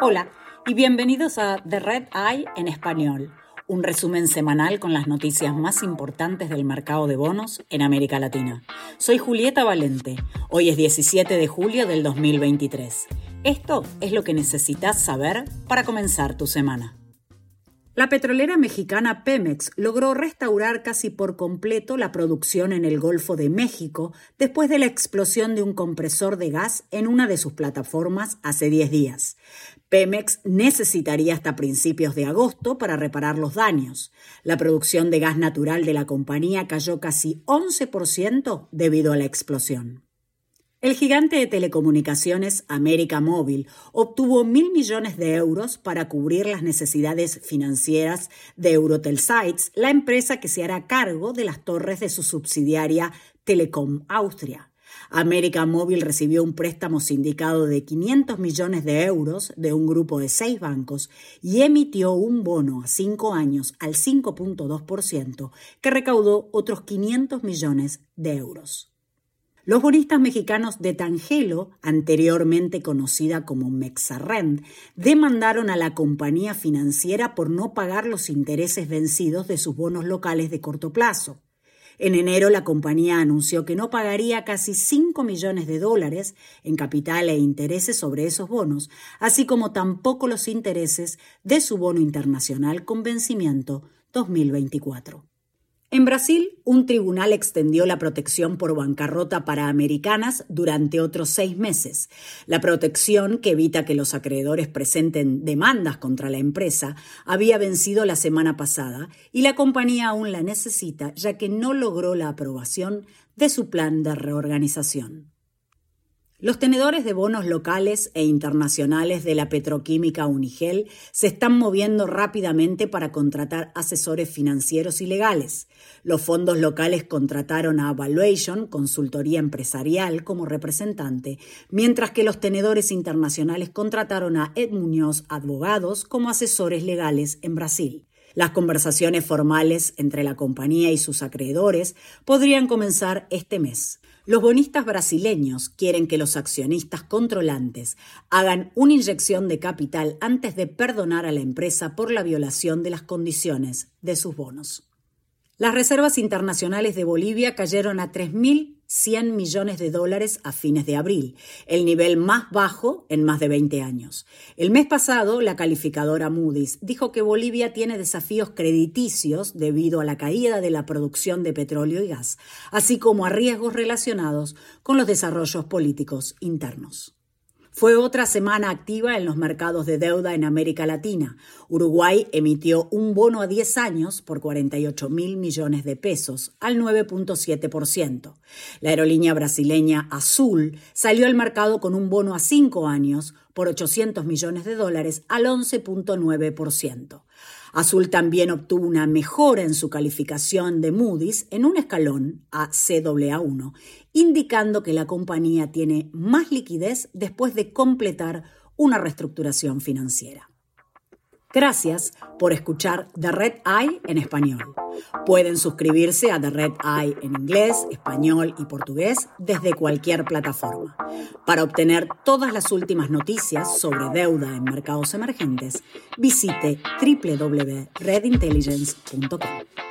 Hola y bienvenidos a The Red Eye en español, un resumen semanal con las noticias más importantes del mercado de bonos en América Latina. Soy Julieta Valente, hoy es 17 de julio del 2023. Esto es lo que necesitas saber para comenzar tu semana. La petrolera mexicana Pemex logró restaurar casi por completo la producción en el Golfo de México después de la explosión de un compresor de gas en una de sus plataformas hace 10 días. Pemex necesitaría hasta principios de agosto para reparar los daños. La producción de gas natural de la compañía cayó casi 11% debido a la explosión. El gigante de telecomunicaciones América Móvil obtuvo mil millones de euros para cubrir las necesidades financieras de Eurotel Sites, la empresa que se hará cargo de las torres de su subsidiaria Telecom Austria. América Móvil recibió un préstamo sindicado de 500 millones de euros de un grupo de seis bancos y emitió un bono a cinco años al 5.2% que recaudó otros 500 millones de euros. Los bonistas mexicanos de Tangelo, anteriormente conocida como Mexarrend, demandaron a la compañía financiera por no pagar los intereses vencidos de sus bonos locales de corto plazo. En enero la compañía anunció que no pagaría casi 5 millones de dólares en capital e intereses sobre esos bonos, así como tampoco los intereses de su bono internacional con vencimiento 2024. En Brasil, un tribunal extendió la protección por bancarrota para americanas durante otros seis meses. La protección, que evita que los acreedores presenten demandas contra la empresa, había vencido la semana pasada y la compañía aún la necesita ya que no logró la aprobación de su plan de reorganización. Los tenedores de bonos locales e internacionales de la petroquímica Unigel se están moviendo rápidamente para contratar asesores financieros y legales. Los fondos locales contrataron a Valuation, consultoría empresarial, como representante, mientras que los tenedores internacionales contrataron a Ed Muñoz Abogados como asesores legales en Brasil. Las conversaciones formales entre la compañía y sus acreedores podrían comenzar este mes. Los bonistas brasileños quieren que los accionistas controlantes hagan una inyección de capital antes de perdonar a la empresa por la violación de las condiciones de sus bonos. Las reservas internacionales de Bolivia cayeron a 3.100 millones de dólares a fines de abril, el nivel más bajo en más de 20 años. El mes pasado, la calificadora Moody's dijo que Bolivia tiene desafíos crediticios debido a la caída de la producción de petróleo y gas, así como a riesgos relacionados con los desarrollos políticos internos. Fue otra semana activa en los mercados de deuda en América Latina. Uruguay emitió un bono a 10 años por 48 mil millones de pesos, al 9.7%. La aerolínea brasileña Azul salió al mercado con un bono a 5 años por 800 millones de dólares, al 11.9%. Azul también obtuvo una mejora en su calificación de Moody's en un escalón a CAA1, indicando que la compañía tiene más liquidez después de completar una reestructuración financiera. Gracias por escuchar The Red Eye en español. Pueden suscribirse a The Red Eye en inglés, español y portugués desde cualquier plataforma. Para obtener todas las últimas noticias sobre deuda en mercados emergentes, visite www.redintelligence.com.